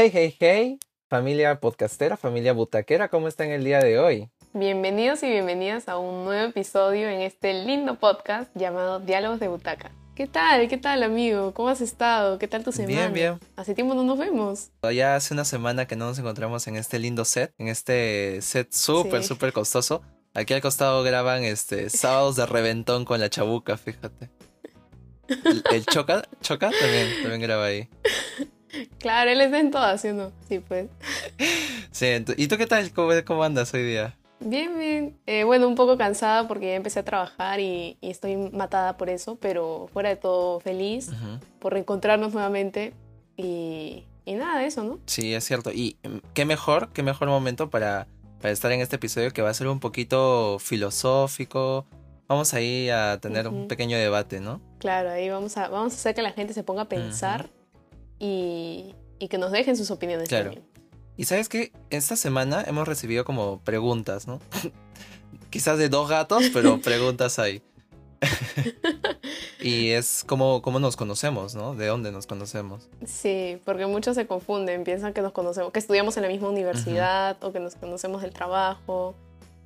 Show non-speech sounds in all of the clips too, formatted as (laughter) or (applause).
Hey, hey, hey, familia podcastera, familia butaquera, ¿cómo están el día de hoy? Bienvenidos y bienvenidas a un nuevo episodio en este lindo podcast llamado Diálogos de Butaca. ¿Qué tal? ¿Qué tal, amigo? ¿Cómo has estado? ¿Qué tal tu semana? Bien, bien. Hace tiempo no nos vemos. Ya hace una semana que no nos encontramos en este lindo set, en este set súper, Sí. súper costoso. Aquí al costado graban este sábados de reventón con la chabuca, fíjate. El, el Choca, Choca también, también graba ahí. Claro, él está en todas, ¿sí no? Sí, pues. Sí, ¿y tú qué tal? ¿Cómo, cómo andas hoy día? Bien, bien. Eh, bueno, un poco cansada porque ya empecé a trabajar y, y estoy matada por eso, pero fuera de todo feliz por reencontrarnos nuevamente y, y nada de eso, ¿no? Sí, es cierto. Y mm, qué mejor, qué mejor momento para, para estar en este episodio que va a ser un poquito filosófico. Vamos ahí a tener un pequeño debate, ¿no? Claro, ahí vamos a, vamos a hacer que la gente se ponga a pensar y, y que nos dejen sus opiniones Claro. también. Y sabes que esta semana hemos recibido como preguntas, ¿no? (laughs) Quizás de dos gatos, pero (laughs) preguntas hay. (laughs) y es como, cómo nos conocemos, ¿no? De dónde nos conocemos. Sí, porque muchos se confunden, piensan que nos conocemos, que estudiamos en la misma universidad o que nos conocemos del trabajo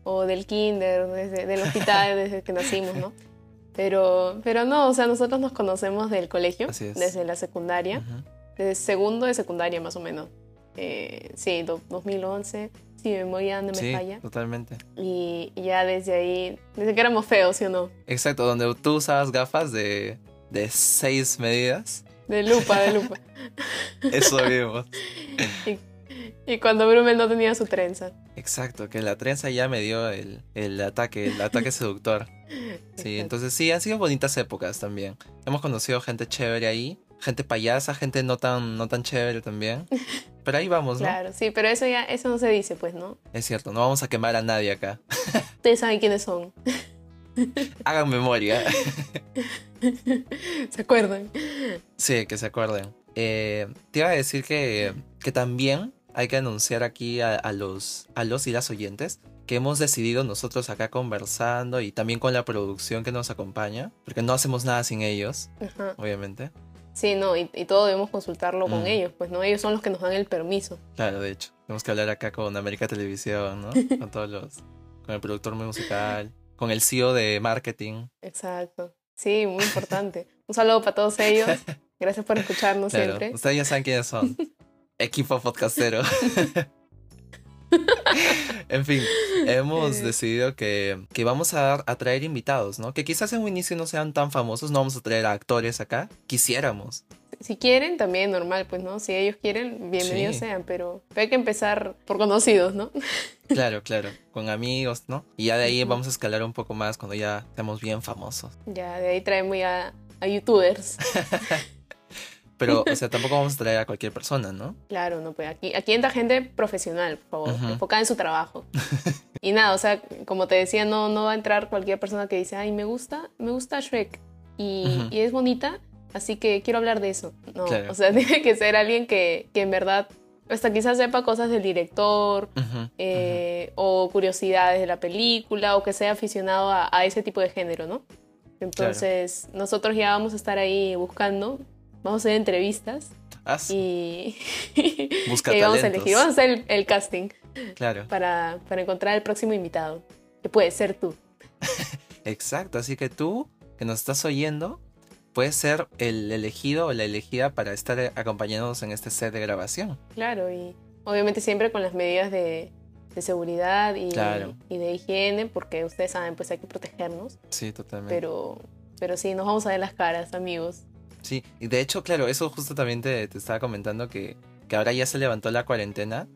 o del kinder, desde, del hospital desde que nacimos, ¿no? Pero, pero no, o sea, nosotros nos conocemos del colegio, desde la secundaria, Ujú. Desde segundo de secundaria más o menos. Eh, sí, do- 2011, si mi memoria no me Sí, falla. totalmente. Y, y ya desde ahí, desde que éramos feos, ¿sí o no? Exacto, donde tú usabas gafas de, de seis medidas. De lupa, de lupa. (laughs) Eso vimos. (laughs) y cuando Brumel no tenía su trenza. Exacto, que la trenza ya me dio el, el ataque, el ataque (laughs) seductor. Sí, entonces sí, han sido bonitas épocas también. Hemos conocido gente chévere ahí, gente payasa, gente no tan, no tan chévere también. (laughs) Pero ahí vamos, ¿no? Claro, sí, pero eso ya, eso no se dice, pues, ¿no? Es cierto, no vamos a quemar a nadie acá. (laughs) Ustedes saben quiénes son. (laughs) Hagan memoria. ¿Se acuerdan? sí, que se acuerden. Eh, te iba a decir que, que también hay que anunciar aquí a, a los, a los y las oyentes que hemos decidido nosotros acá conversando y también con la producción que nos acompaña, porque no hacemos nada sin ellos, Ajá. obviamente. Sí, no, y, y todo debemos consultarlo con Mm. ellos, pues, ¿no? Ellos son los que nos dan el permiso. Claro, de hecho. Tenemos que hablar acá con América Televisión, ¿no? (laughs) Con todos los. Con el productor musical, con el CEO de marketing. Exacto. Sí, muy importante. (laughs) Un saludo para todos ellos. (laughs) Gracias por escucharnos Claro, siempre. ustedes ya saben quiénes son. Equipo podcastero. En fin, hemos Eh. decidido que, que vamos a, a traer invitados, ¿no? Que quizás en un inicio no sean tan famosos, no vamos a traer a actores acá. Quisiéramos. Si quieren, también normal, pues, ¿no? Si ellos quieren, bienvenidos Sí. sean, pero hay que empezar por conocidos, ¿no? Claro, claro. Con amigos, ¿no? Y ya de ahí vamos a escalar un poco más cuando ya seamos bien famosos. Ya, de ahí traemos ya a youtubers. (laughs) Pero, (laughs) o sea, tampoco vamos a traer a cualquier persona, ¿no? Claro, no, pues aquí, aquí entra gente profesional, por favor, Ujú. enfocada en su trabajo. (laughs) y nada, o sea, como te decía, no, no va a entrar cualquier persona que dice, ay, me gusta, me gusta Shrek y, Ujú. y es bonita, así que quiero hablar de eso. No, Claro. o sea, (laughs) tiene que ser alguien que, que en verdad, hasta quizás sepa cosas del director Ujú, eh, o curiosidades de la película o que sea aficionado a, a ese tipo de género, ¿no? Entonces, nosotros ya vamos a estar ahí buscando, vamos a hacer entrevistas ujú. Haz- y, (laughs) Busca y vamos a elegir, vamos a hacer el, el casting Claro, para, para encontrar el próximo invitado, que puede ser tú. (laughs) exacto. Así que tú, que nos estás oyendo, puedes ser el elegido o la elegida para estar acompañándonos en este set de grabación. Claro, y obviamente siempre con las medidas de, de seguridad y, Claro. y de higiene, porque ustedes saben, pues hay que protegernos, Sí, totalmente. pero, pero sí, nos vamos a ver las caras, amigos. Sí, y de hecho, claro, eso justo también te, te estaba comentando que, que ahora ya se levantó la cuarentena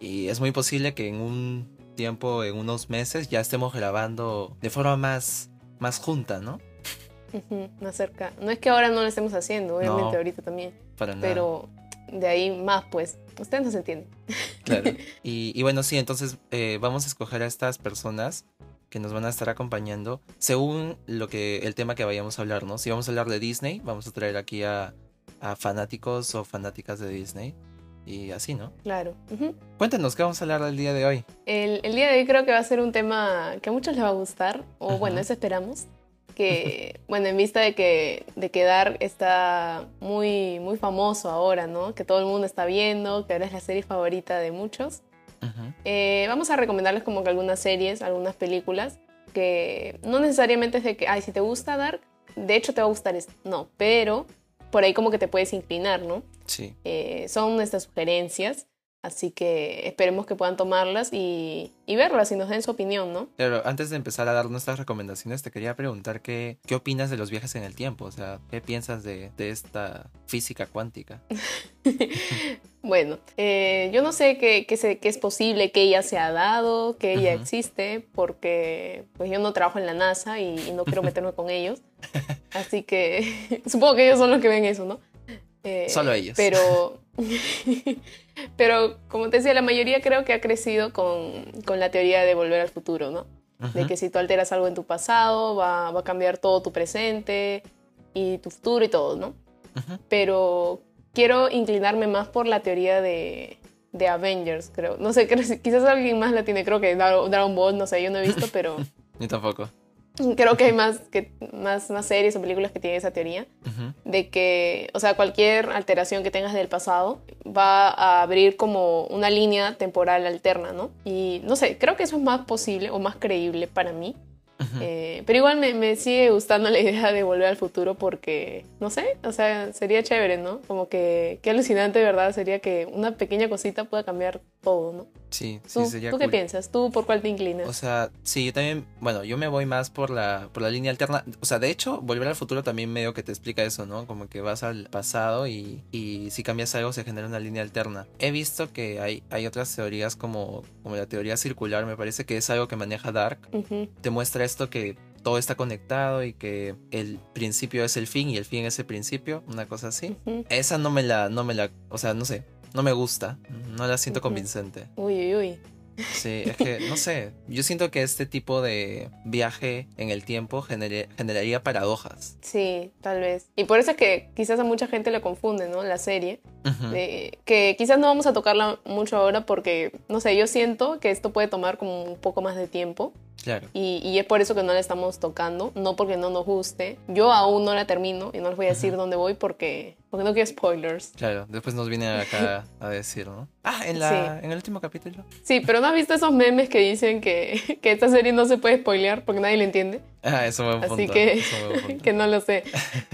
y es muy posible que en un tiempo, en unos meses, ya estemos grabando de forma más, más junta, ¿no? Más cerca. No es que ahora no lo estemos haciendo, obviamente No. ahorita también, Para nada. pero de ahí más, pues, ustedes no se entienden. Claro. (laughs) Y, y bueno, sí, entonces eh, vamos a escoger a estas personas que nos van a estar acompañando según lo que el tema que vayamos a hablar, ¿no? Si vamos a hablar de Disney, vamos a traer aquí a, a fanáticos o fanáticas de Disney y así, ¿no? Claro. ujú. Cuéntanos qué vamos a hablar del día de hoy. El, el día de hoy creo que va a ser un tema que a muchos les va a gustar, o Ajá. bueno, eso esperamos, que, (laughs) bueno, en vista de que, de que Dark está muy, muy famoso ahora, ¿no? Que todo el mundo está viendo, que ahora es la serie favorita de muchos. Eh, vamos a recomendarles como que algunas series, algunas películas, que no necesariamente es de que, ay, si te gusta Dark, de hecho te va a gustar esto. No, pero por ahí como que te puedes inclinar, ¿no? Sí. Eh, son nuestras sugerencias. Así que esperemos que puedan tomarlas y, y, verlas y nos den su opinión, ¿no? Pero antes de empezar a dar nuestras recomendaciones, te quería preguntar qué, qué opinas de los viajes en el tiempo. O sea, ¿qué piensas de, de esta física cuántica? (laughs) bueno, eh, yo no sé que, que, que, es posible que ella se ha dado, que ella uh -huh. existe, porque pues yo no trabajo en la NASA y, y no quiero (laughs) meterme con ellos. Así que (laughs) supongo que ellos son los que ven eso, ¿no? Eh, Solo ellos. Pero, pero como te decía, la mayoría creo que ha crecido con, con la teoría de volver al futuro, ¿no? De que si tú alteras algo en tu pasado, va, va, a cambiar todo tu presente y tu futuro y todo, ¿no? Pero quiero inclinarme más por la teoría de, de Avengers, creo. No sé, creo, (laughs) quizás alguien más la tiene, creo que Dragon Ball, no sé, yo no he visto, pero... (laughs) Ni tampoco. (laughs) Creo que hay más, que, más, más series o películas que tienen esa teoría uh -huh. de que, o sea, cualquier alteración que tengas del pasado va a abrir como una línea temporal alterna, ¿no? Y no sé, creo que eso es más posible o más creíble para mí. Uh -huh. eh, pero igual me, me, sigue gustando la idea de volver al futuro porque, no sé, o sea, sería chévere, ¿no? Como que, qué alucinante, ¿verdad? Sería que una pequeña cosita pueda cambiar todo, ¿no? Sí, ¿Tú, sí, sería ¿Tú cool. qué piensas? ¿Tú por cuál te inclinas? O sea, sí, yo también, bueno, yo me voy más por la, por la línea alterna. O sea, de hecho, volver al futuro también medio que te explica eso, ¿no? Como que vas al pasado y, y si cambias algo se genera una línea alterna. He visto que hay, hay otras teorías como, como la teoría circular, me parece que es algo que maneja Dark. Uh -huh. Te muestra esto que todo está conectado y que el principio es el fin y el fin es el principio, una cosa así. Uh -huh. Esa no me la, no me la, o sea, no sé, no me gusta, no la siento convincente. Uy, uy, uy. Sí, es que no sé, yo siento que este tipo de viaje en el tiempo genere, generaría paradojas. Sí, tal vez. Y por eso es que quizás a mucha gente le confunde, ¿no? La serie. Uh -huh. de, que quizás no vamos a tocarla mucho ahora porque, no sé, yo siento que esto puede tomar como un poco más de tiempo. Claro. Y, y, es por eso que no la estamos tocando, no porque no nos guste. Yo aún no la termino y no les voy a decir -huh. dónde voy porque, porque no quiero spoilers. Claro, después nos viene acá a decir, ¿no? Ah, en, la, sí. en el último capítulo. Sí, pero ¿no has visto esos memes que dicen que, (laughs) que esta serie no se puede spoilear porque nadie la entiende? Ah, eso me Así que, (laughs) que no lo sé.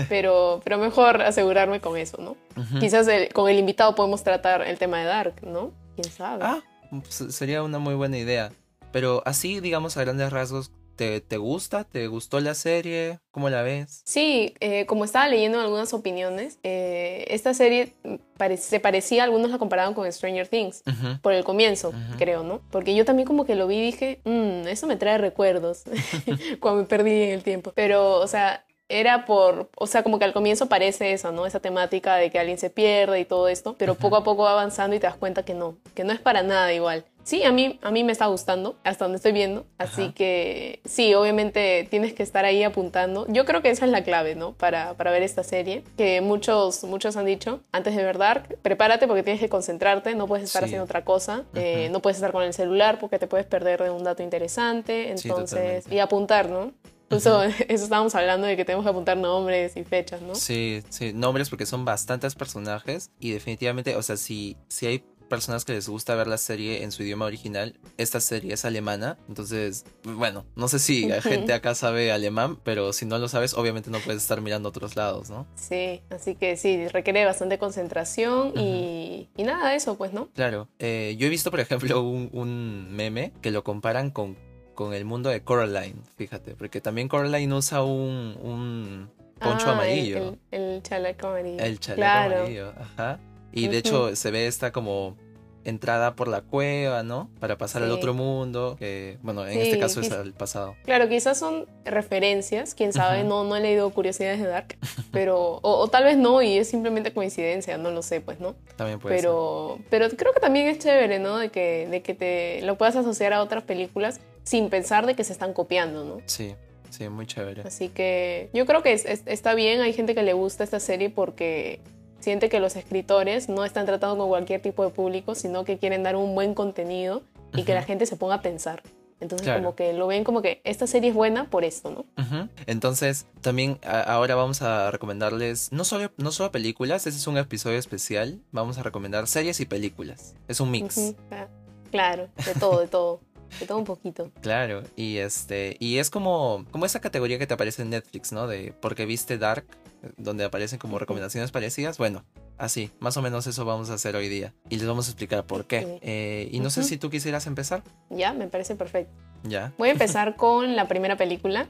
Pero, pero mejor asegurarme con eso, ¿no? -huh. Quizás el, con el invitado podemos tratar el tema de Dark, ¿no? ¿Quién sabe? Ah, sería una muy buena idea. Pero así, digamos, a grandes rasgos, ¿te, te gusta? ¿Te gustó la serie? ¿Cómo la ves? Sí, eh, como estaba leyendo algunas opiniones, eh, esta serie pare se parecía, algunos la comparaban con Stranger Things, uh -huh. por el comienzo, uh -huh. creo, ¿no? Porque yo también como que lo vi y dije, mmm, eso me trae recuerdos (laughs) cuando me perdí en el tiempo. Pero, o sea, era por, o sea, como que al comienzo parece eso, ¿no? Esa temática de que alguien se pierde y todo esto, pero -huh. poco a poco va avanzando y te das cuenta que no, que no es para nada igual. Sí, a mí, a mí me está gustando, hasta donde estoy viendo, así Ajá. que sí, obviamente tienes que estar ahí apuntando. Yo creo que esa es la clave, ¿no? Para, para ver esta serie, que muchos, muchos han dicho, antes de ver Dark, prepárate porque tienes que concentrarte, no puedes estar sí. haciendo otra cosa, eh, no puedes estar con el celular porque te puedes perder de un dato interesante, entonces, sí, y apuntar, ¿no? Incluso -huh. (laughs) eso estábamos hablando de que tenemos que apuntar nombres y fechas, ¿no? Sí, sí, nombres porque son bastantes personajes y definitivamente, o sea, si, si hay personas que les gusta ver la serie en su idioma original, esta serie es alemana, entonces, bueno, no sé si (laughs) la gente acá sabe alemán, pero si no lo sabes, obviamente no puedes estar mirando a otros lados, ¿no? Sí, así que sí, requiere bastante concentración uh -huh. y, y, nada, eso pues, ¿no? Claro, eh, yo he visto, por ejemplo, un, un meme que lo comparan con con el mundo de Coraline, fíjate, porque también Coraline usa un, un poncho ah, amarillo. El, el, chaleco amarillo. El chaleco claro. amarillo, ajá. Y de uh -huh. hecho se ve esta como entrada por la cueva, ¿no? Para pasar sí. al otro mundo, que bueno, en sí, este caso es el pasado. Claro, quizás son referencias, quién sabe, uh -huh. no, no he leído Curiosidades de Dark, (laughs) pero, o, o, tal vez no, y es simplemente coincidencia, no lo sé, pues, ¿no? También puede pero, ser. Pero creo que también es chévere, ¿no? De que, de que te lo puedas asociar a otras películas sin pensar de que se están copiando, ¿no? Sí. Sí, muy chévere. Así que yo creo que es, es, está bien, hay gente que le gusta esta serie porque siente que los escritores no están tratando con cualquier tipo de público, sino que quieren dar un buen contenido y uh -huh. que la gente se ponga a pensar. Entonces Claro. como que lo ven como que esta serie es buena por esto, ¿no? Ujú. Entonces, también a- ahora vamos a recomendarles no solo, no solo películas, ese es un episodio especial. Vamos a recomendar series y películas. Es un mix. Ujú, ah, Claro, de todo, de todo. (laughs) De todo un poquito. Claro, y este, y es como, como esa categoría que te aparece en Netflix, ¿no? De porque viste Dark, donde aparecen como recomendaciones parecidas. Bueno, así, más o menos eso vamos a hacer hoy día. Y les vamos a explicar por qué. Eh, y no sé si tú quisieras empezar. Ya, me parece perfecto. Ya. Voy a empezar (laughs) con la primera película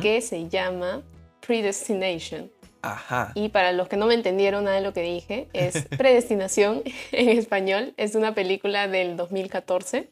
que se llama Predestination. Ajá. Y para los que no me entendieron nada de lo que dije, es (laughs) Predestinación en español. Es una película del 2014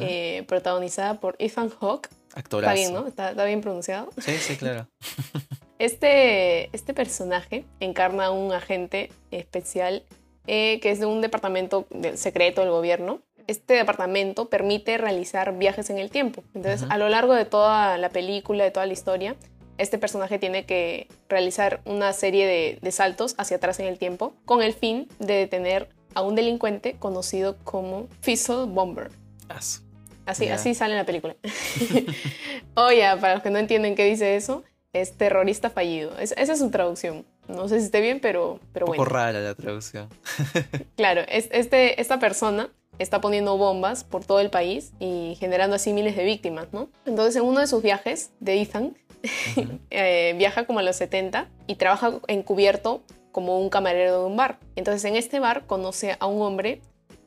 Eh, protagonizada por Ethan Hawke. Actorazo. Está bien, ¿no? Está, está bien pronunciado. Sí, sí, claro. (laughs) (laughs) Este, este personaje encarna a un agente especial eh, que es de un departamento del secreto del gobierno. Este departamento permite realizar viajes en el tiempo. Entonces, a lo largo de toda la película, de toda la historia, este personaje tiene que realizar una serie de, de saltos hacia atrás en el tiempo con el fin de detener a un delincuente conocido como Fizzle Bomber. Aso. Así, así sale en la película. (laughs) o ya, para los que no entienden qué dice eso, es terrorista fallido. Es- esa es su traducción. No sé si esté bien, pero, pero Un poco bueno. rara la traducción. (laughs) Claro, es, este, esta persona está poniendo bombas por todo el país y generando así miles de víctimas, ¿no? Entonces, en uno de sus viajes de Ethan, (laughs) eh, viaja como a los 70 y trabaja encubierto como un camarero de un bar. Entonces en este bar conoce a un hombre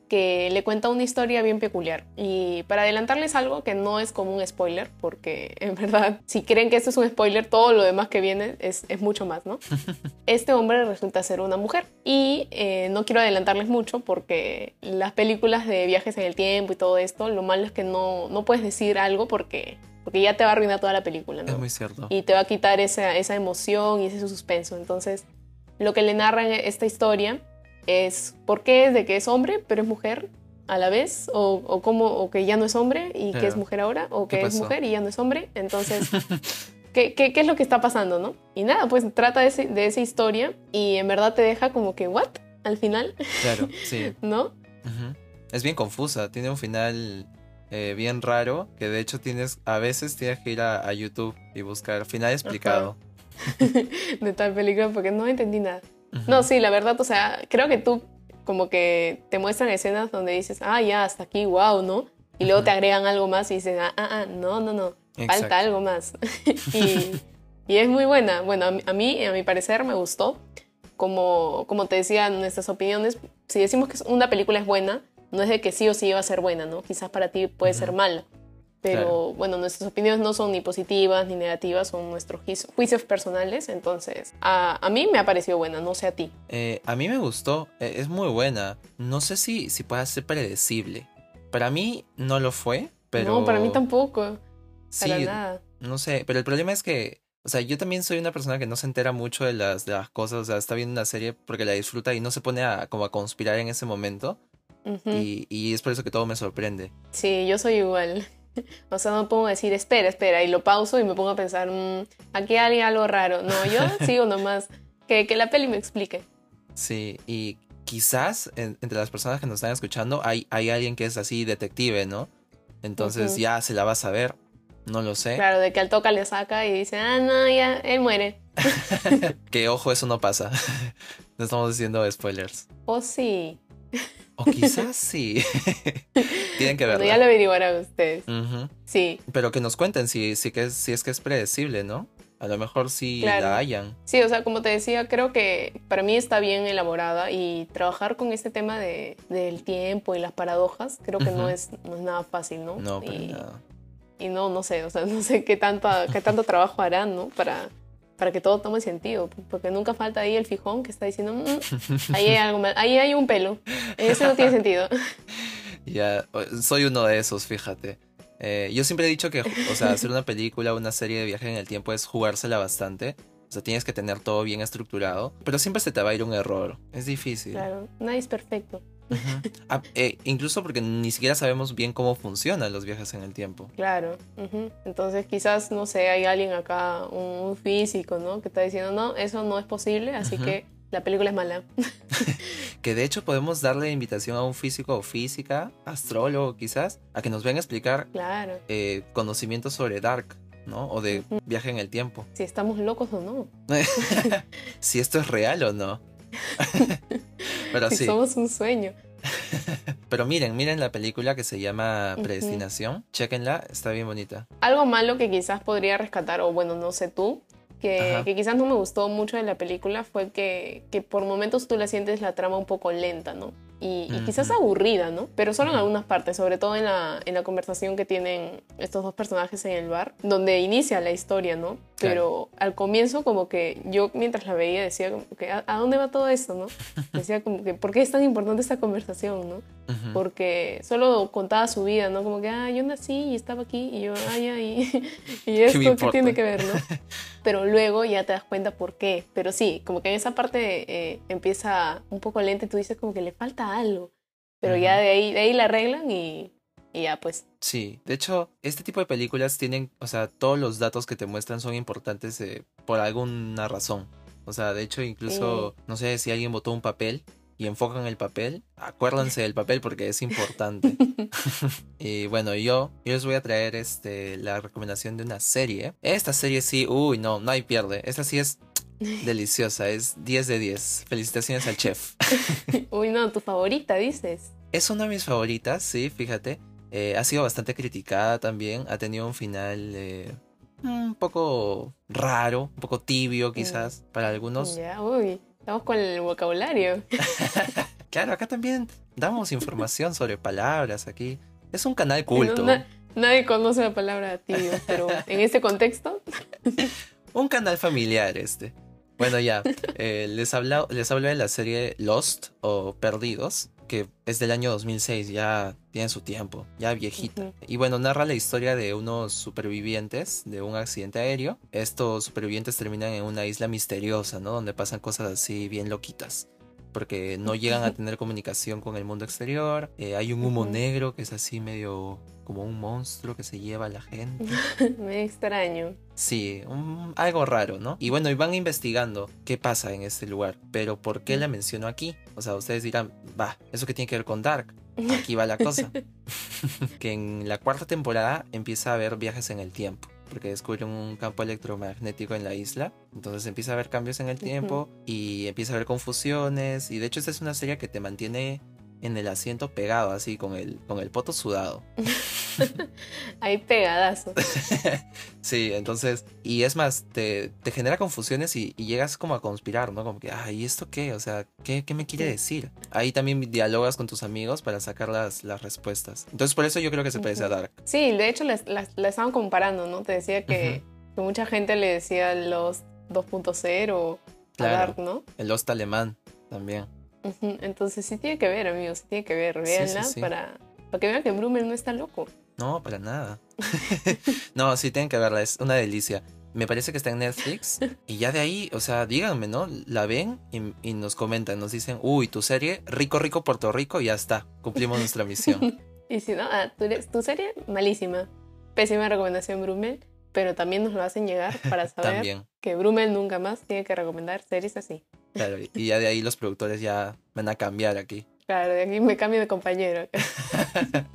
que le cuenta una historia bien peculiar. Y para adelantarles algo que no es como un spoiler, porque en verdad, (laughs) si creen que esto es un spoiler, todo lo demás que viene es, es mucho más, ¿no? (laughs) Este hombre resulta ser una mujer. Y eh, no quiero adelantarles mucho porque las películas de viajes en el tiempo y todo esto, lo malo es que no, no puedes decir algo porque, porque ya te va a arruinar toda la película, ¿no? Es muy cierto. y te va a quitar esa, esa emoción y ese suspenso. Entonces, lo que le narra esta historia es por qué es de que es hombre, pero es mujer a la vez, o, o, cómo, o que ya no es hombre y que es mujer ahora, o ¿Qué que es mujer y ya no es hombre. Entonces, (laughs) ¿qué, qué, qué es lo que está pasando, no? Y nada, pues trata de, ese- de esa historia y en verdad te deja como que, ¿what? Al final, Claro, (laughs) sí. ¿no? Es bien confusa, tiene un final eh, bien raro, que de hecho tienes, a veces tienes que ir a, a YouTube y buscar final explicado. (laughs) De tal película porque no entendí nada. No, sí, la verdad, o sea, creo que tú como que te muestran escenas donde dices, ah, ya, hasta aquí, wow, ¿no? Y luego te agregan algo más y dices, ah, ah, ah, no, no, no, Exacto. falta algo más. (laughs) y, y es muy buena. Bueno, a mí, a mi parecer, me gustó. Como, como te decía, nuestras opiniones, si decimos que una película es buena, no es de que sí o sí va a ser buena, ¿no? Quizás para ti puede ser mala. Pero Claro. bueno, nuestras opiniones no son ni positivas ni negativas, son nuestros juicio- juicios personales. Entonces, a, a mí me ha parecido buena, no sé a ti. Eh, a mí me gustó, eh, es muy buena. No sé si, si pueda ser predecible. Para mí no lo fue, pero... No, para mí tampoco. Sí, Para nada. no sé, pero el problema es que, o sea, yo también soy una persona que no se entera mucho de las, de las cosas, o sea, está viendo una serie porque la disfruta y no se pone a, como a conspirar en ese momento. Ujú. y, y es por eso que todo me sorprende. Sí, yo soy igual. (laughs) O sea, no a decir, espera, espera, y lo pauso y me pongo a pensar, "Mm, aquí hay algo raro. No, yo (laughs) sigo nomás. Que, que la peli me explique. Sí, y quizás en- entre las personas que nos están escuchando hay, hay alguien que es así detective, ¿no? Entonces Ujú. ya se la va a saber, no lo sé. Claro, de que al toca le saca y dice, ah, no, ya, él muere. (laughs) Que ojo, eso no pasa. no estamos diciendo spoilers. O sí. O quizás sí. (laughs) Tienen que Bueno, verla. ya lo averiguarán ustedes. Sí. Pero que nos cuenten si, si, que es, si es que es predecible, ¿no? A lo mejor sí Claro. la hayan. Sí, o sea, como te decía, creo que para mí está bien elaborada y trabajar con este tema de, del tiempo y las paradojas, creo que no, es, no es nada fácil, ¿no? No, para y, nada. y no, no sé, o sea, (laughs) no sé qué, tanta, qué tanto trabajo harán, ¿no? Para, para que todo tome sentido, porque nunca falta ahí el fijón que está diciendo, "Mm, ahí hay algo mal, ahí hay un pelo, ese no tiene sentido. (laughs) Ya, soy uno de esos, fíjate. Eh, yo siempre he dicho que, o sea, hacer una película, una serie de viaje en el tiempo es jugársela bastante. O sea, tienes que tener todo bien estructurado. Pero siempre se te va a ir un error. Es difícil. Claro, nadie es perfecto, (laughs) Ah, eh, incluso porque ni siquiera sabemos bien cómo funcionan los viajes en el tiempo. claro. ujú. Entonces quizás, no sé, hay alguien acá, un, un físico, ¿no? Que está diciendo, no, eso no es posible, así que la película es mala. (laughs) Que de hecho podemos darle invitación a un físico o física, astrólogo quizás, a que nos venga a explicar Claro. eh, conocimientos sobre Dark, ¿no? O de viaje en el tiempo. Si estamos locos o no. (laughs) si esto es real o no. (laughs) Pero sí. somos un sueño. (laughs) Pero miren, miren la película que se llama. Predestinación. Chequenla, está bien bonita. Algo malo que quizás podría rescatar, o bueno, no sé tú, que, que quizás no me gustó mucho de la película fue que, que por momentos tú la sientes la trama un poco lenta, ¿no? Y, y quizás aburrida, ¿no? Pero solo en algunas partes, sobre todo en la, en la conversación que tienen estos dos personajes en el bar, donde inicia la historia, ¿no? Pero al comienzo como que yo mientras la veía decía como que ¿a, dónde va todo esto, no? (laughs) Decía como que ¿por qué es tan importante esta conversación, no? Ujú. porque solo contaba su vida, ¿no? Como que, ah, yo nací y estaba aquí y yo, ah, ya, y, (laughs) esto, ¿qué, importa? tiene que ver, no? (laughs) Pero luego ya te das cuenta por qué. Pero sí, como que en esa parte eh, empieza un poco lenta y tú dices como que le falta algo. Pero ya de ahí, de ahí la arreglan y, y ya pues. Sí, de hecho, este tipo de películas tienen, o sea, todos los datos que te muestran son importantes eh, por alguna razón. O sea, de hecho, incluso, no sé si alguien botó un papel y enfocan el papel, acuérdense del papel porque es importante. (laughs) y bueno, yo, yo les voy a traer este, la recomendación de una serie. Esta serie sí, uy, no, no hay pierde. Esta sí es (laughs) deliciosa, es 10 de 10. Felicitaciones al chef. (laughs) Uy, no, tu favorita, dices. Es una de mis favoritas, sí, fíjate. Eh, ha sido bastante criticada también. Ha tenido un final eh, un poco raro, un poco tibio quizás para algunos. Ya, uy, estamos con el vocabulario. (laughs) Claro, acá también damos información sobre palabras aquí. Es un canal culto. No, na- nadie conoce la palabra tibio, pero en este contexto, (laughs) Un canal familiar este. Bueno, ya. eh, les, habla, les hablo de la serie Lost o Perdidos, que es del año 2006, ya tiene su tiempo, ya viejita. Y bueno, narra la historia de unos supervivientes de un accidente aéreo. Estos supervivientes terminan en una isla misteriosa, ¿no? Donde pasan cosas así bien loquitas. Porque no llegan a tener comunicación con el mundo exterior. eh, hay un humo negro que es así medio como un monstruo que se lleva a la gente. (laughs) me extraño. Sí, un- algo raro, ¿no? Y bueno, y van investigando qué pasa en este lugar, pero ¿por qué la menciono aquí? O sea, ustedes dirán, va, ¿eso qué tiene que ver con Dark? (laughs) Aquí va la cosa. (laughs) que en la cuarta temporada empieza a haber viajes en el tiempo, porque descubren un campo electromagnético en la isla, entonces empieza a haber cambios en el tiempo y empieza a haber confusiones, y de hecho esta es una serie que te mantiene en el asiento pegado, así, con el, con el poto sudado. (laughs) Ahí pegadazo. (laughs) Sí, entonces, y es más, te, te genera confusiones y, y llegas como a conspirar, ¿no? Como que, ay, ¿y esto qué? O sea, ¿qué, qué me quiere decir? Ahí también dialogas con tus amigos para sacar las, las respuestas. Entonces, por eso yo creo que se parece a Ujú. Dark. Sí, de hecho la, estaban comparando, ¿no? Te decía que, que mucha gente le decía los 2.0 a Claro. Dark, ¿no? El Lost alemán también. Entonces sí tiene que ver, amigos, sí tiene que ver. Sí, sí, Véanla sí. Para, para que vean que Brummel no está loco. No, para nada. (laughs) no, sí, tienen que verla, es una delicia. Me parece que está en Netflix. Y ya de ahí, o sea, díganme, ¿no? La ven y, y nos comentan, nos dicen, uy, tu serie, rico, rico, Puerto Rico, y ya está. Cumplimos nuestra misión. (laughs) Y si no, ah, tu, tu serie, malísima. Pésima recomendación, Brummel. Pero también nos lo hacen llegar para saber que Brummel nunca más tiene que recomendar series así. Claro, y ya de ahí los productores ya van a cambiar aquí. Claro, de aquí me cambio de compañero. (laughs)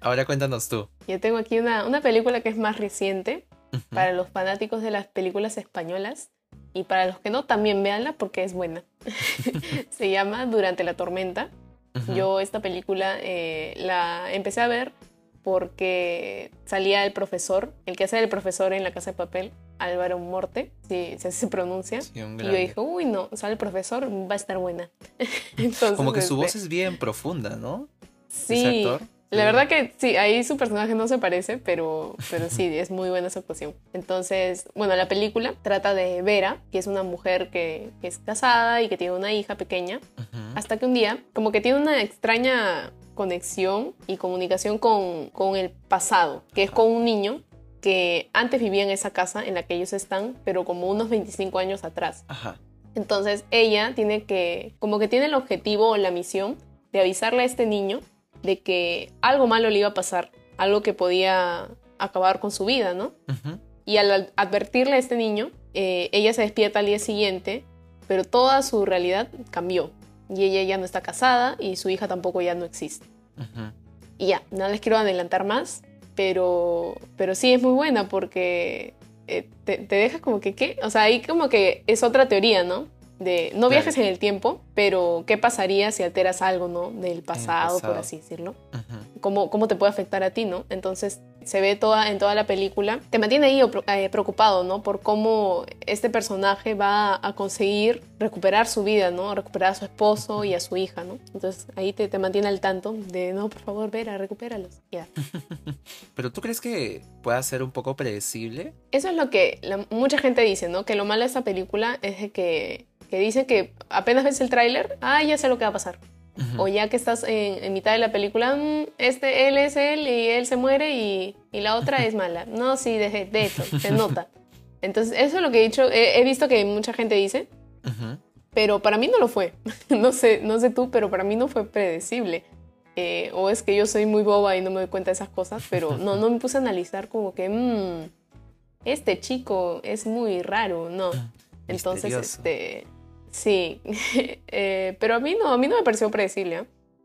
Ahora cuéntanos tú. Yo tengo aquí una, una película que es más reciente, Ujú. para los fanáticos de las películas españolas y para los que no, también véanla porque es buena. (laughs) Se llama Durante la tormenta. Yo esta película eh, la empecé a ver porque salía el profesor, el que hace el profesor en La Casa de Papel, Álvaro Morte, si, si así se pronuncia. Sí, Y yo dije, uy, no, sale el profesor, va a estar buena. Entonces, (laughs) Como que su voz este, es bien profunda, ¿no? Sí, Ese actor. la Sí. verdad que sí, ahí su personaje no se parece, pero, pero sí, (laughs) es muy buena su actuación. Entonces, bueno, la película trata de Vera, que es una mujer que, que es casada y que tiene una hija pequeña, hasta que un día, como que tiene una extraña conexión y comunicación con, con el pasado, que es con un niño que antes vivía en esa casa en la que ellos están, pero como unos 25 años atrás. Ajá. Entonces ella tiene que, como que tiene el objetivo o la misión de avisarle a este niño de que algo malo le iba a pasar, algo que podía acabar con su vida, ¿no? Y al advertirle a este niño, eh, ella se despierta al día siguiente, pero toda su realidad cambió. Y ella ya no está casada y su hija tampoco ya no existe. Y ya, no les quiero adelantar más, pero, pero sí es muy buena porque eh, te, te deja como que, ¿qué? O sea, ahí como que es otra teoría, ¿no? De no viajes en el tiempo, pero qué pasaría si alteras algo, ¿no? Del pasado, por así decirlo. ¿Cómo, ¿Cómo, te puede afectar a ti, ¿no? Entonces se ve toda, en toda la película. Te mantiene ahí eh, preocupado, ¿no? Por cómo este personaje va a conseguir recuperar su vida, ¿no? Recuperar a su esposo y a su hija, ¿no? Entonces ahí te, te mantiene al tanto de, no, por favor, Vera, recupéralos. Ya. (laughs) pero tú crees que pueda ser un poco predecible? Eso es lo que mucha gente dice, ¿no? Que lo malo de esta película es de que que dice que apenas ves el tráiler, ah, ya sé lo que va a pasar. O ya que estás en, mitad de la película, mm, este, él es él y él se muere y, y la otra es mala. (laughs) No, sí, de, de hecho, se (laughs) nota. Entonces, eso es lo que he dicho, he, visto que mucha gente dice, pero para mí no lo fue. (laughs) no, sé, no sé tú, pero para mí no fue predecible. Eh, o es que yo soy muy boba y no me doy cuenta de esas cosas, pero no, no me puse a analizar como que, mmm, este chico es muy raro, no. Entonces, este Sí, (laughs) eh, pero a mí no, a mí no me pareció predecible. ¿eh?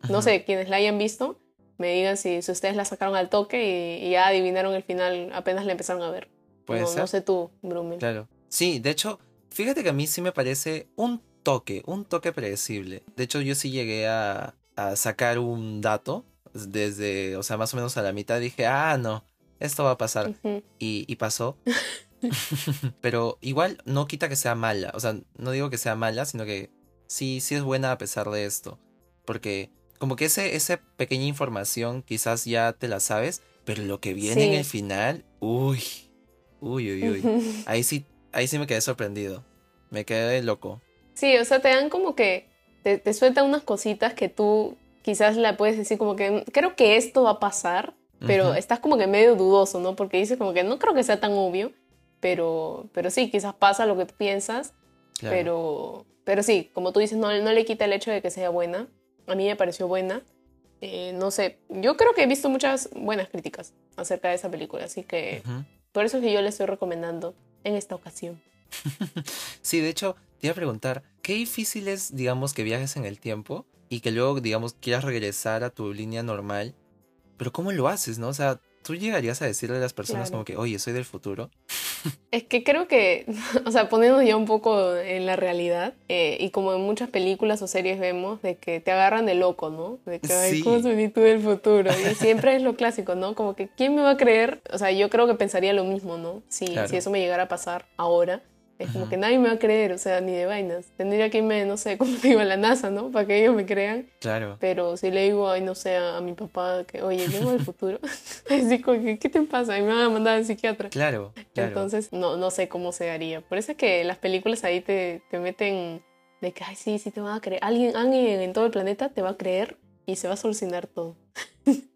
No sé, quienes la hayan visto, me digan si, ustedes la sacaron al toque y, ya adivinaron el final apenas la empezaron a ver. Puede no, no sé tú, Brumel. Claro. Sí, de hecho, fíjate que a mí sí me parece un toque, un toque predecible. De hecho, yo sí llegué a, a sacar un dato desde, o sea, más o menos a la mitad dije, ah, no, esto va a pasar. y, y, pasó. (laughs) (laughs) Pero igual no quita que sea mala. O sea, no digo que sea mala, sino que sí, sí es buena a pesar de esto. Porque como que ese, esa pequeña información quizás ya te la sabes, pero lo que viene en el final, uy, uy, uy, uy. ahí sí, ahí sí me quedé sorprendido. Me quedé loco. Sí, o sea, te dan como que, te, te sueltan unas cositas que tú quizás la puedes decir como que, creo que esto va a pasar, pero estás como que medio dudoso, ¿no? Porque dices como que no creo que sea tan obvio pero, pero sí, quizás pasa lo que tú piensas, pero, pero sí, como tú dices, no, no le quita el hecho de que sea buena. A mí me pareció buena. Eh, no sé, yo creo que he visto muchas buenas críticas acerca de esa película, así que por eso es que yo le estoy recomendando en esta ocasión. (laughs) sí, de hecho, te iba a preguntar, ¿qué difícil es, digamos, que viajes en el tiempo y que luego, digamos, quieras regresar a tu línea normal? Pero ¿cómo lo haces, no? O sea, ¿tú llegarías a decirle a las personas como que, oye, soy del futuro? (laughs) Es que creo que, (laughs) o sea, poniéndonos ya un poco en la realidad, eh, y como en muchas películas o series vemos, de que te agarran de loco, ¿no? De que, ay, ¿cómo soy tú del futuro? Y siempre es lo clásico, ¿no? Como que, ¿quién me va a creer? O sea, yo creo que pensaría lo mismo, ¿no? Si, si eso me llegara a pasar ahora. Es como que nadie me va a creer, o sea, ni de vainas. Tendría que irme, no sé, (laughs) como te digo, a la NASA, ¿no? Para que ellos me crean. Claro. Pero si le digo, ay, no sé, a, mi papá que, oye, vengo del futuro, (laughs) así como que, ¿qué te pasa? Y me van a mandar al psiquiatra. Claro, Entonces, no, no sé cómo se haría. Por eso es que las películas ahí te, te meten de que, ay, sí, sí te van a creer. Alguien, alguien en todo el planeta te va a creer y se va a solucionar todo.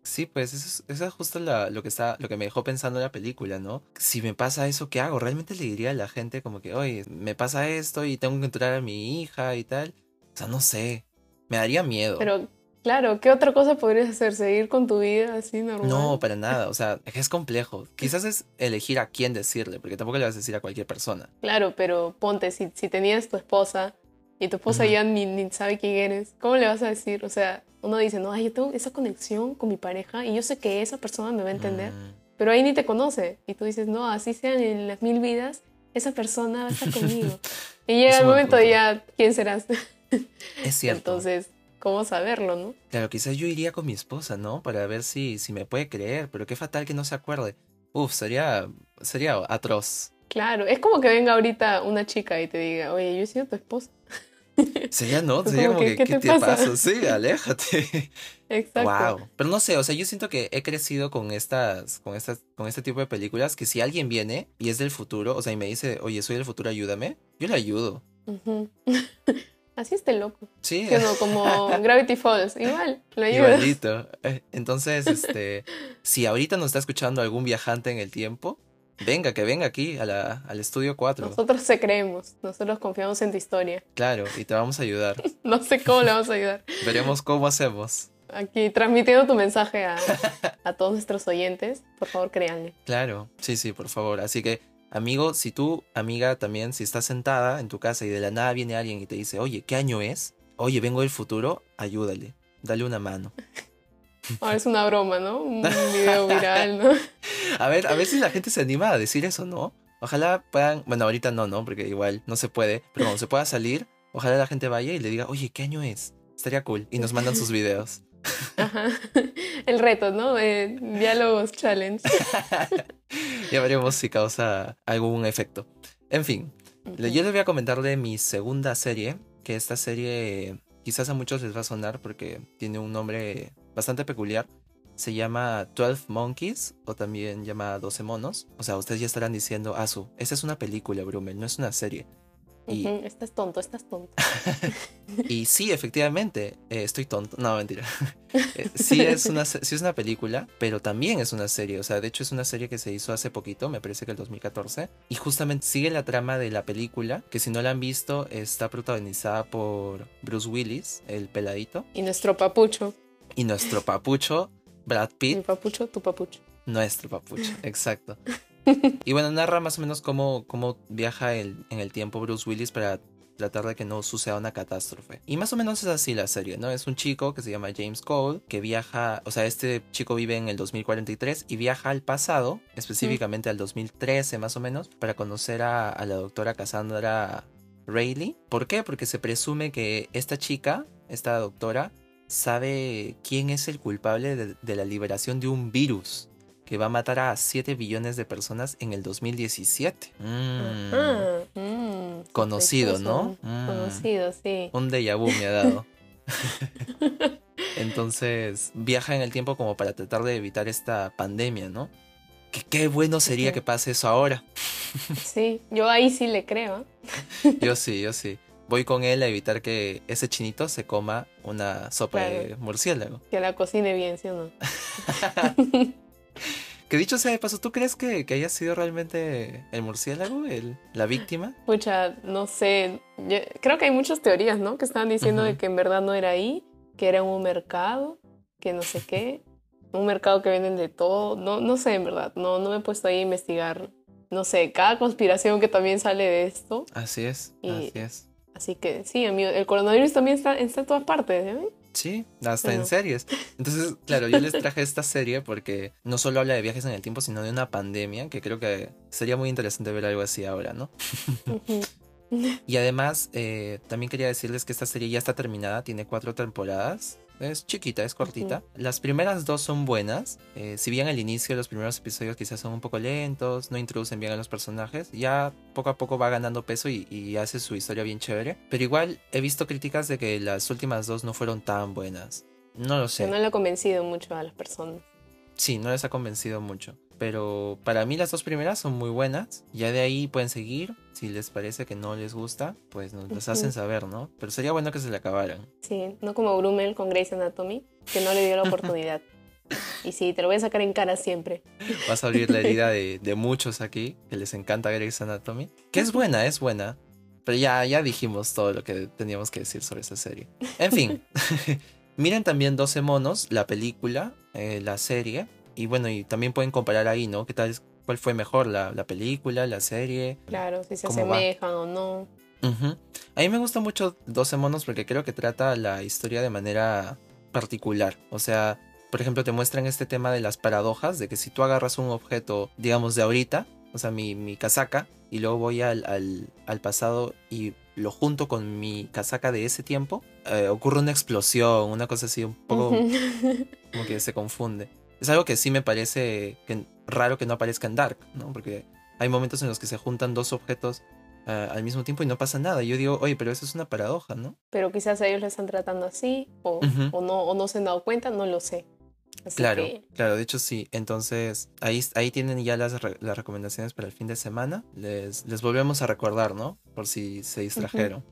Sí, pues eso es, justo lo, que está, lo que me dejó pensando en la película, ¿no? Si me pasa eso, ¿qué hago? ¿Realmente le diría a la gente como que, oye, me pasa esto y tengo que encontrar a mi hija y tal? O sea, no sé. Me daría miedo. Pero, claro, ¿qué otra cosa podrías hacer? ¿Seguir con tu vida así normal? No, para nada. O sea, es complejo. Quizás es elegir a quién decirle, porque tampoco le vas a decir a cualquier persona. Claro, pero ponte, si, si tenías tu esposa y tu esposa ya ni, ni sabe quién eres, ¿cómo le vas a decir? O sea, uno dice, no, yo tengo esa conexión con mi pareja y yo sé que esa persona me va a entender, mm. pero ahí ni te conoce. Y tú dices, no, así sean en las mil vidas, esa persona va a estar conmigo. (laughs) y llega el momento ya, ¿quién serás? (laughs) es cierto. Entonces, ¿cómo saberlo, no? Claro, quizás yo iría con mi esposa, ¿no? Para ver si, si me puede creer, pero qué fatal que no se acuerde. Uf, sería, sería atroz. Claro, es como que venga ahorita una chica y te diga, oye, yo he sido tu esposa. (laughs) Sería, ¿no? Sería (laughs) como, que, ¿qué, te, pasa? Sí, (laughs) aléjate. Exacto. Wow. Pero no sé, o sea, yo siento que he crecido con estas, con estas, con este tipo de películas que si alguien viene y es del futuro, o sea, y me dice, oye, soy del futuro, ayúdame, yo le ayudo. (laughs) Así esté loco. Sí. como Gravity Falls, igual, lo ayudo. Igualito. Eh, entonces, este, si ahorita nos está escuchando algún viajante en el tiempo, Venga, que venga aquí a la, al estudio 4. Nosotros se creemos, nosotros confiamos en tu historia. Claro, y te vamos a ayudar. (laughs) no sé cómo le vamos a ayudar. Veremos cómo hacemos. Aquí transmitiendo tu mensaje a, a todos nuestros oyentes, por favor créanle. Claro, sí, sí, por favor. Así que, amigo, si tú, amiga, también, si estás sentada en tu casa y de la nada viene alguien y te dice, oye, ¿qué año es? oye, vengo del futuro, ayúdale, dale una mano. (laughs) Ahora es una broma, ¿no? Un video viral, ¿no? (laughs) A ver, a si la gente se anima a decir eso, ¿no? Ojalá puedan, bueno, ahorita no, ¿no? Porque igual no se puede, pero cuando se pueda salir, ojalá la gente vaya y le diga, oye, ¿qué año es? Estaría cool. Y nos mandan sus videos. (laughs) Ajá. El reto, ¿no? Eh, diálogos challenge. ya veremos si causa algún efecto. En fin, yo les voy a comentar de mi segunda serie, que esta serie quizás a muchos les va a sonar porque tiene un nombre bastante peculiar. Se llama 12 Monkeys o también llama 12 monos. O sea, ustedes ya estarán diciendo, Asu, esta es una película, Brumel, no es una serie. Y... estás tonto, estás tonto. (laughs) y sí, efectivamente, eh, estoy tonto. No, mentira. (laughs) Eh, sí, es una, sí es una película, pero también es una serie. O sea, de hecho es una serie que se hizo hace poquito, me parece que el 2014. Y justamente sigue la trama de la película, que si no la han visto, está protagonizada por Bruce Willis, el peladito. Y nuestro papucho. Y nuestro papucho, Brad Pitt. Mi papucho, tu papucho. Nuestro papucho, (laughs) exacto. y bueno, narra más o menos cómo, cómo viaja el, en el tiempo Bruce Willis para tratar de que no suceda una catástrofe. Y más o menos es así la serie, ¿no? Es un chico que se llama James Cole, que viaja, o sea, este chico vive en el 2043 y viaja al pasado, específicamente al 2013 más o menos, para conocer a, la doctora Cassandra Rayleigh. ¿Por qué? Porque se presume que esta chica, esta doctora, sabe quién es el culpable de la liberación de un virus que va a matar a 7 billones de personas en el 2017. Mm. Mm, Conocido, ¿no? Mm. Conocido, sí. Un déjà vu me ha dado. (laughs) Entonces, viaja en el tiempo como para tratar de evitar esta pandemia, ¿no? Que qué bueno sería que pase eso ahora. Sí, yo ahí sí le creo. Yo sí, yo sí. Voy con él a evitar que ese chinito se coma una sopa de murciélago. Que la cocine bien, ¿sí o no? (laughs) Que dicho sea de paso, ¿tú crees que, haya sido realmente el murciélago, el, la víctima? Pucha, no sé. creo que hay muchas teorías, ¿no? Que estaban diciendo de que en verdad no era ahí, que era un mercado, que no sé qué. Un mercado que venden de todo. No, no sé, en verdad. No, no me he puesto ahí a investigar. No sé, cada conspiración que también sale de esto. Así es, así es. Así que sí, amigo, el coronavirus también está, está en todas partes. ¿eh? Sí, hasta en series. Entonces, claro, yo les traje esta serie porque no solo habla de viajes en el tiempo, sino de una pandemia, que creo que sería muy interesante ver algo así ahora, ¿no? (laughs) y además, eh, también quería decirles que esta serie ya está terminada, tiene cuatro temporadas. Es chiquita, es cortita. Las primeras dos son buenas. Eh, si bien al inicio los primeros episodios quizás son un poco lentos, no introducen bien a los personajes, ya poco a poco va ganando peso y, hace su historia bien chévere. Pero igual he visto críticas de que las últimas dos no fueron tan buenas. No lo sé. no le ha convencido mucho a las personas. Sí, no les ha convencido mucho. Pero para mí las dos primeras son muy buenas. Ya de ahí pueden seguir. Si les parece que no les gusta, pues nos las hacen saber, ¿no? Pero sería bueno que se le acabaran. Sí, no como Brumel con Grey's Anatomy, que no le dio la (laughs) oportunidad. y sí, te lo voy a sacar en cara siempre. Vas a abrir la herida de, (laughs) de muchos aquí, que les encanta Grey's Anatomy. Que es buena, es buena. Pero ya, ya dijimos todo lo que teníamos que decir sobre esa serie. En fin. (laughs) Miren también 12 monos, la película, eh, la serie. Y bueno, y también pueden comparar ahí, ¿no? ¿Qué tal? ¿Cuál fue mejor, la, película, la serie? Claro, si se asemejan o no. A mí me gusta mucho 12 monos porque creo que trata la historia de manera particular. O sea, por ejemplo, te muestran este tema de las paradojas, de que si tú agarras un objeto, digamos, de ahorita, o sea, mi, mi casaca, y luego voy al, al, al pasado y lo junto con mi casaca de ese tiempo, eh, ocurre una explosión, una cosa así un poco (laughs) como que se confunde. Es algo que sí me parece que, raro que no aparezca en Dark, ¿no? Porque hay momentos en los que se juntan dos objetos eh, al mismo tiempo y no pasa nada. Yo digo, oye, pero eso es una paradoja, ¿no? Pero quizás ellos lo están tratando así o, o, no, o no se han dado cuenta, no lo sé claro, claro, de hecho sí. Entonces, ahí, ahí tienen ya las, las recomendaciones para el fin de semana. Les, les volvemos a recordar, ¿no? Por si se distrajeron.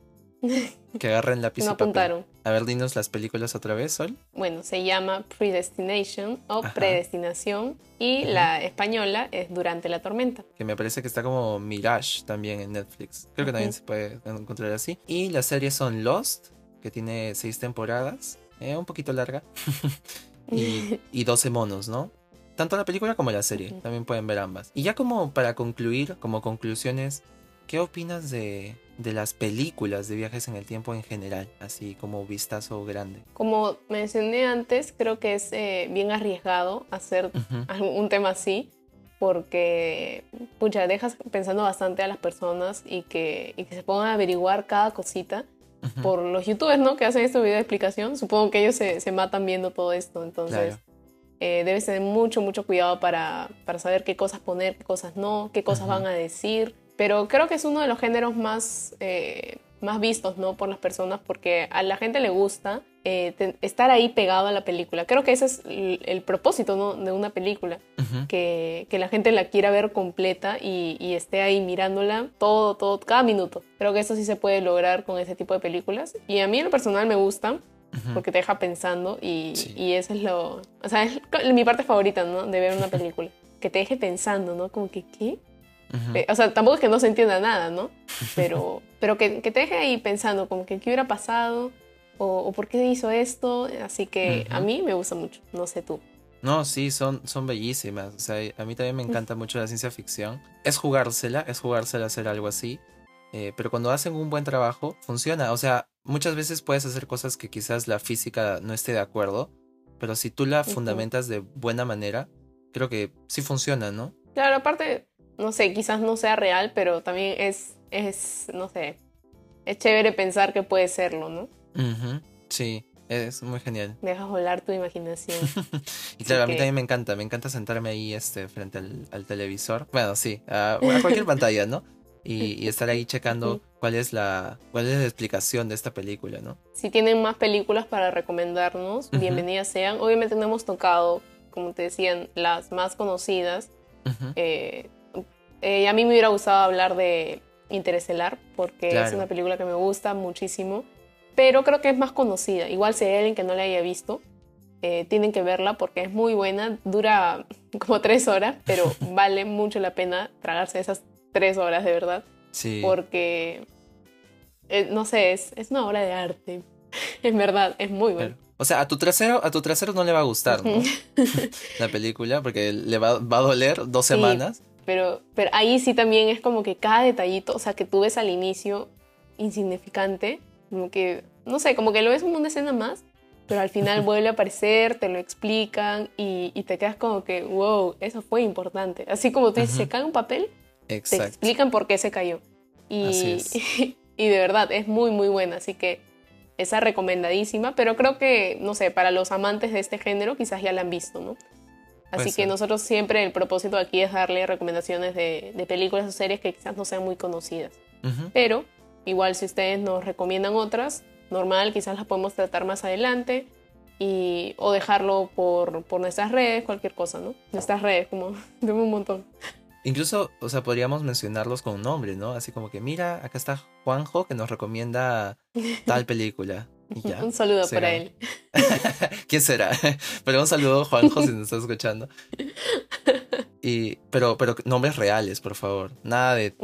(laughs) Que agarren lápiz no y apuntaron. A ver, dinos las películas otra vez, Sol. Bueno, se llama Predestination o Predestinación y la española es Durante la tormenta. Que me parece que está como Mirage también en Netflix. Creo que también se puede encontrar así. Y las series son Lost, que tiene seis temporadas, eh, un poquito larga. (laughs) y, y 12 monos, ¿no? Tanto la película como la serie, también pueden ver ambas. Y ya como para concluir, como conclusiones, ¿qué opinas de, de las películas de viajes en el tiempo en general, así como vistazo grande. Como mencioné antes, creo que es eh, bien arriesgado hacer un tema así, porque, pucha, dejas pensando bastante a las personas y que, y que se pongan a averiguar cada cosita por los youtubers, ¿no? Que hacen este video de explicación. Supongo que ellos se, se matan viendo todo esto, entonces... Eh, debes tener mucho, mucho cuidado para, para, saber qué cosas poner, qué cosas no, qué cosas van a decir. Pero creo que es uno de los géneros más, eh, más vistos ¿no? por las personas porque a la gente le gusta eh, estar ahí pegado a la película. Creo que ese es el, propósito ¿no? de una película, que, que, la gente la quiera ver completa y, y, esté ahí mirándola todo, todo, cada minuto. Creo que eso sí se puede lograr con ese tipo de películas. Y a mí en lo personal me gusta porque te deja pensando y, y, eso es lo, o sea, es mi parte favorita, ¿no? De ver una (laughs) película, que te deje pensando, ¿no? Como que, ¿qué? Eh, o sea, tampoco es que no se entienda nada, ¿no? Pero, (laughs) pero que, que, te deje ahí pensando, como que, ¿qué hubiera pasado? o, por qué hizo esto. Así que a mí me gusta mucho, no sé tú. No, sí, son, son bellísimas. O sea, a mí también me encanta mucho la ciencia ficción. Es jugársela, es jugársela hacer algo así. Eh, pero cuando hacen un buen trabajo, funciona. O sea, muchas veces puedes hacer cosas que quizás la física no esté de acuerdo. Pero si tú la fundamentas de buena manera, creo que sí funciona, ¿no? Claro, aparte, no sé, quizás no sea real, pero también es, es no sé, es chévere pensar que puede serlo, ¿no? Sí, es muy genial. Dejas volar tu imaginación. (laughs) y claro, a mí también me encanta, me encanta sentarme ahí este, frente al, televisor. Bueno, sí, a, cualquier (laughs) pantalla, ¿no? Y, estar ahí checando cuál es la cuál es la explicación de esta película, ¿no? Si tienen más películas para recomendarnos, bienvenidas sean. Obviamente no hemos tocado, como te decían, las más conocidas. Eh, eh, a mí me hubiera gustado hablar de Interestelar, porque es una película que me gusta muchísimo pero creo que es más conocida. Igual si hay alguien que no la haya visto, eh, tienen que verla porque es muy buena. Dura como tres horas, pero (laughs) vale mucho la pena tragarse esas tres horas de verdad. Sí. Porque, eh, no sé, es, es, una obra de arte. (laughs) en verdad, es muy buena. O sea, a tu trasero, a tu trasero no le va a gustar, ¿no? (laughs) la película, porque le va, va a doler dos semanas. Pero, pero ahí sí también es como que cada detallito, o sea, que tú ves al inicio insignificante, como que, no sé, como que lo ves como una escena más, pero al final (laughs) vuelve a aparecer, te lo explican y, te quedas como que, wow, eso fue importante. Así como tú dices, se cae un papel, te explican por qué se cayó. Y, (laughs) y, de verdad, es muy, muy buena. Así que esa recomendadísima, pero creo que, no sé, para los amantes de este género quizás ya la han visto, ¿no? Así que nosotros siempre el propósito aquí es darle recomendaciones de, de, películas o series que quizás no sean muy conocidas. Pero Igual si ustedes nos recomiendan otras, normal, quizás las podemos tratar más adelante y, o dejarlo por, por nuestras redes, cualquier cosa, ¿no? Nuestras redes, como (laughs) de un montón. Incluso, o sea, podríamos mencionarlos con un nombre, ¿no? Así como que, mira, acá está Juanjo que nos recomienda tal (laughs) película. Y (laughs) ya, un saludo para él. (laughs) ¿Quién será? (laughs) Pero un saludo, Juanjo, si nos estás escuchando. Y, pero, pero nombres reales, por favor. Nada de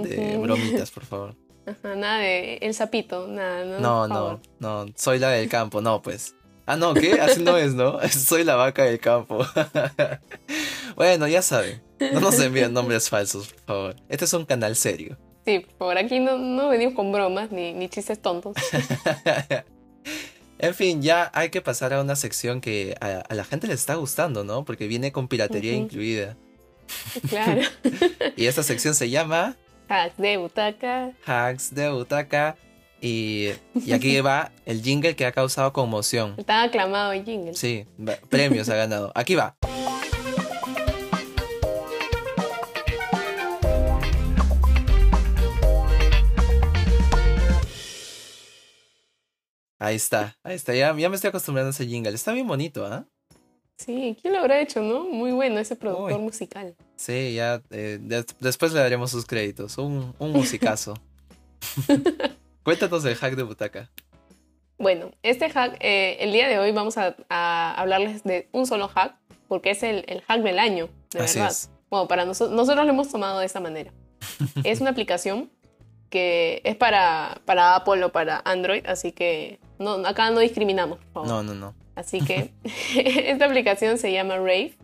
bromitas, por favor nada de el sapito, nada, no. No, no, no, soy la del campo, no, pues. Ah, no, ¿qué? Así no es, ¿no? Soy la vaca del campo. bueno, ya saben. No nos envíen nombres falsos, por favor. Este es un canal serio. Sí, por aquí no, no venimos con bromas ni, ni chistes tontos. En fin, ya hay que pasar a una sección que a, la gente le está gustando, ¿no? Porque viene con piratería incluida. Claro. (laughs) y esta sección se llama Hacks de butaca. Hacks de butaca. Y, y aquí (laughs) va el jingle que ha causado conmoción. Está aclamado el jingle. Sí, premios ha ganado. Aquí va. Ahí está, ahí está. Ya, ya me estoy acostumbrando a ese jingle. Está bien bonito, ¿ah? Sí, ¿quién lo habrá hecho, no? Muy bueno ese productor musical. Sí, ya eh, después le daremos sus créditos. Un, un musicazo. (laughs) Cuéntanos del hack de butaca. Bueno, este hack, eh, el día de hoy vamos a, hablarles de un solo hack, porque es el, hack del año, de verdad. Bueno, para nosotros, nosotros lo hemos tomado de esta manera. (laughs) es una aplicación que es para, para Apple o para Android, así que no, acá no discriminamos, por favor. No, no, no. Así que (laughs) (laughs) esta aplicación se llama Rave.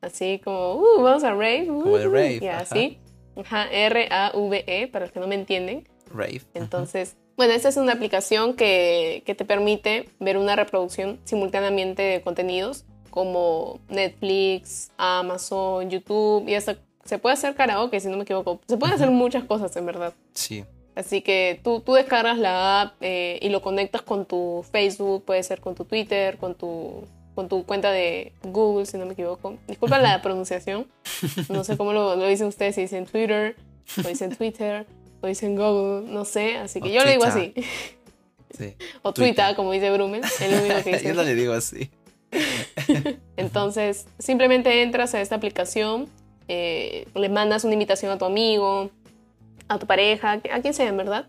Así como, uh, vamos a Rave. como uh, Rave. Y así. R-A-V-E, para los que no me entienden. Rave. Entonces, bueno, esta es una aplicación que, que te permite ver una reproducción simultáneamente de contenidos como Netflix, Amazon, YouTube y hasta se puede hacer karaoke, si no me equivoco. Se pueden hacer muchas cosas, en verdad. Sí. Así que tú, tú descargas la app eh, y lo conectas con tu Facebook, puede ser con tu Twitter, con tu, con tu cuenta de Google, si no me equivoco. Disculpa la pronunciación. (laughs) No sé cómo lo, lo dicen ustedes, si dicen Twitter, o dicen Twitter, o dicen Google, no sé. Así que O yo lo digo así. Sí. (laughs) O Twitter. Como dice Brummel, es lo único que (laughs) dice. Yo no le digo así. Entonces, simplemente entras a esta aplicación, eh, le mandas una invitación a tu amigo, a tu pareja, a quien sea, en verdad.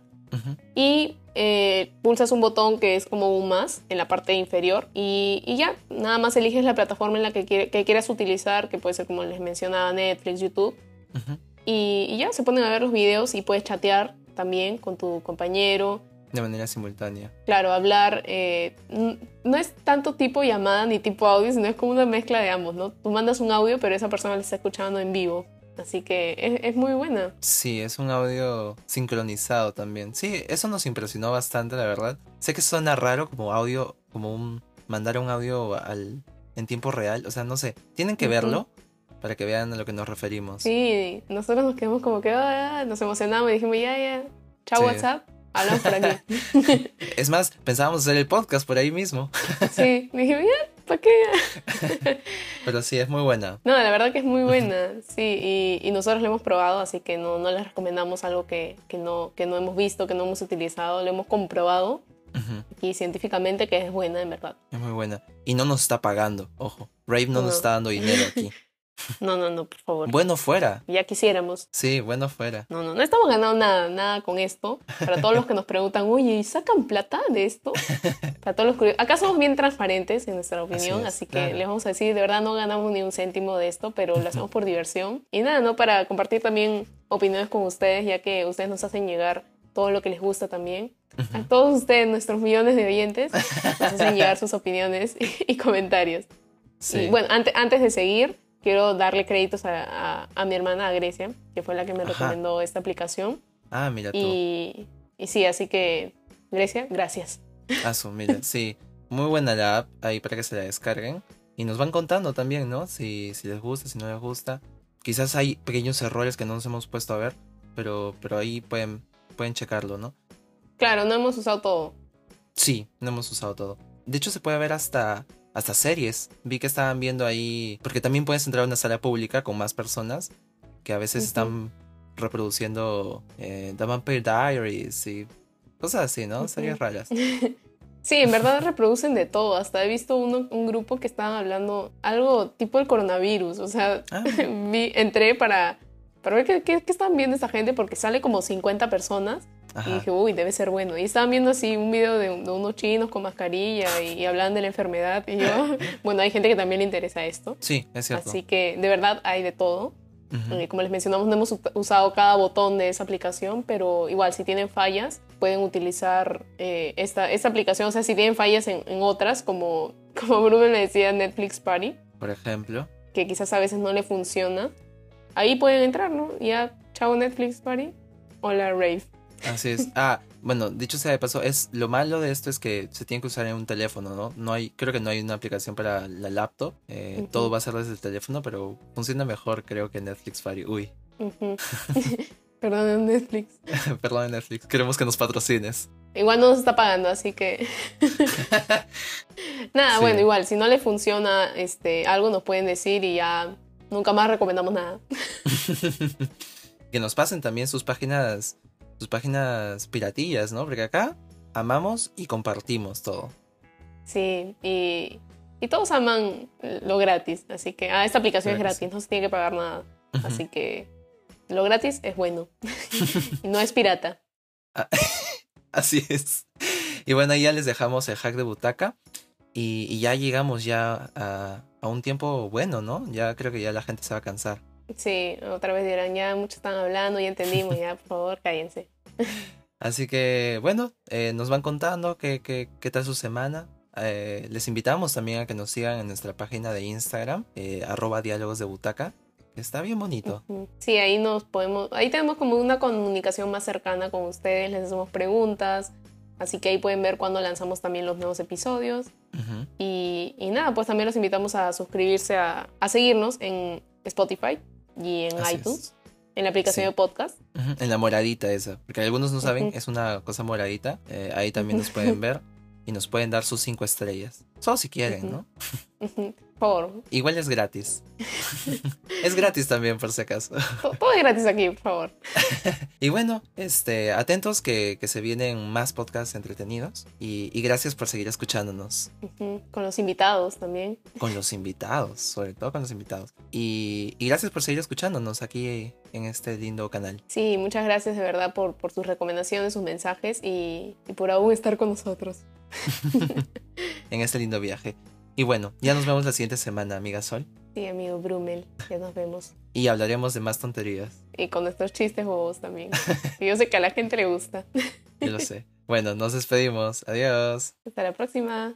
Y eh, pulsas un botón que es como un más en la parte inferior y, y ya, nada más eliges la plataforma en la que, quiere- que quieras utilizar, que puede ser como les mencionaba Netflix, YouTube, y, y ya se ponen a ver los videos y puedes chatear también con tu compañero. De manera simultánea. Claro, hablar eh, no es tanto tipo llamada ni tipo audio, sino es como una mezcla de ambos, ¿no? Tú mandas un audio, pero esa persona lo está escuchando en vivo. Así que es, es muy buena. Sí, es un audio sincronizado también. Sí, eso nos impresionó bastante, la verdad. Sé que suena raro como audio, como un mandar un audio al en tiempo real, o sea, no sé, tienen que verlo para que vean a lo que nos referimos. Sí, nosotros nos quedamos como que ah, nos emocionamos y dijimos, ya, ya, chao Sí. WhatsApp, hablamos por aquí. (laughs) Es más, pensábamos hacer el podcast por ahí mismo, sí, dijimos, ya, ¿para qué? (laughs) pero sí, es muy buena. No, la verdad que es muy buena, sí, y, y nosotros lo hemos probado, así que no, no les recomendamos algo que, que, no, que no hemos visto, que no hemos utilizado, lo hemos comprobado Ujú, y científicamente que es buena, en verdad. Es muy buena. Y no nos está pagando, ojo. Rave no, nos No. está dando dinero aquí. (laughs) No, no, no, por favor. bueno fuera. Ya quisiéramos. Sí, bueno fuera. No, no, no estamos ganando nada, nada con esto. Para todos los que nos preguntan, oye, ¿y sacan plata de esto? (laughs) Para todos los curiosos. Acá somos bien transparentes en nuestra opinión, es, así, que claro. les vamos a decir, de verdad no ganamos ni un céntimo de esto, pero lo hacemos por diversión. Y nada, ¿no? Para compartir también opiniones con ustedes, ya que ustedes nos hacen llegar todo lo que les gusta también. A todos ustedes, nuestros millones de oyentes, nos hacen llegar (laughs) sus opiniones y, (laughs) y comentarios. Sí. Y bueno, antes, antes de seguir, quiero darle créditos a, a- a mi hermana a Grecia, que fue la que me Ajá. recomendó esta aplicación. Ah, mira tú. Y, y sí, así que, Grecia, gracias. Ah, su, mira, (laughs) sí. Muy buena la app ahí para que se la descarguen. Y nos van contando también, ¿no? Si, si les gusta, si no les gusta. Quizás hay pequeños errores que no nos hemos puesto a ver, pero, pero ahí pueden, pueden checarlo, ¿no? Claro, no hemos usado todo. Sí, no hemos usado todo. De hecho, se puede ver hasta, hasta series. Vi que estaban viendo ahí. Porque también puedes entrar a una sala pública con más personas que a veces están reproduciendo eh, The Vampire Diaries y cosas así, ¿no? Series raras. (laughs) Sí, en verdad reproducen de todo. Hasta he visto uno- un grupo que estaban hablando algo tipo el coronavirus. O sea, Ah. (laughs) vi, entré para, para ver qué, qué, qué estaban viendo esta gente porque sale como 50 personas. Y Ajá. dije, uy, debe ser bueno. Y estaban viendo así un video de, de unos chinos con mascarilla y, y hablaban de la enfermedad. Y yo, (laughs) bueno, hay gente que también le interesa esto. Sí, es cierto. Así que de verdad hay de todo. Ujú. Eh, Como les mencionamos, no hemos usado cada botón de esa aplicación, pero igual si tienen fallas, pueden utilizar eh, esta, esta aplicación. O sea, si tienen fallas en, en otras, como, (laughs) como Bruno le decía, Netflix Party, Por ejemplo. que quizás a veces no le funciona, ahí pueden entrar, ¿no? Ya, chao Netflix Party. Hola Rave. Así es. Ah, bueno, dicho sea de paso, es lo malo de esto es que se tiene que usar en un teléfono, ¿no? No hay, creo que no hay una aplicación para la laptop. Eh. Todo va a ser desde el teléfono, pero funciona mejor, creo que Netflix Fire. Uy, Ujú. (laughs) Perdón, Netflix. (laughs) perdón Netflix, queremos que nos patrocines. Igual no nos está pagando, así que. (laughs) nada, Sí. bueno, igual, si no le funciona este, algo, nos pueden decir y ya nunca más recomendamos nada. que nos pasen también sus páginas, sus páginas piratillas, ¿no? Porque acá amamos y compartimos todo. Sí, y, y todos aman lo gratis, así que. Ah, esta aplicación es Claro gratis, no se tiene que pagar nada. Así que lo gratis es bueno. (laughs) no es pirata. (laughs) Así es. Y bueno, ahí ya les dejamos el hack de butaca. Y, y ya llegamos ya a, a un tiempo bueno, ¿no? Ya creo que ya la gente se va a cansar. Sí, otra vez dirán, ya muchos están hablando, ya entendimos, ya, por favor, cállense. (laughs) Así que bueno, eh, nos van contando qué, qué, qué tal su semana. Eh, les invitamos también a que nos sigan en nuestra página de Instagram, eh, arroba diálogos de butaca. Está bien bonito. Sí, ahí nos podemos, ahí tenemos como una comunicación más cercana con ustedes, les hacemos preguntas, así que ahí pueden ver cuando lanzamos también los nuevos episodios. y, nada, pues también los invitamos a suscribirse, a, a seguirnos en Spotify y en iTunes. En la aplicación de podcast. En la moradita esa. Porque algunos no saben, es una cosa moradita. Eh, ahí también nos pueden (laughs) ver y nos pueden dar sus cinco estrellas. Solo si quieren, ¿no? Por Igual es gratis. (laughs) es gratis también, por si acaso. Todo, es gratis aquí, por favor. (laughs) y bueno, este, atentos que, se vienen más podcasts entretenidos. Y, gracias por seguir escuchándonos. Con los invitados también. Con los invitados, sobre todo con los invitados. Y, gracias por seguir escuchándonos aquí en este lindo canal. Sí, muchas gracias de verdad por, por sus recomendaciones, sus mensajes y, y por aún estar con nosotros. (laughs) en este lindo viaje. Y bueno, ya nos vemos la siguiente semana, amiga Sol. Sí, amigo Brumel, ya nos vemos. Y hablaremos de más tonterías. Y con nuestros chistes bobos también. yo sé que a la gente le gusta. (laughs) Yo lo sé. Bueno, nos despedimos. Adiós. Hasta la próxima.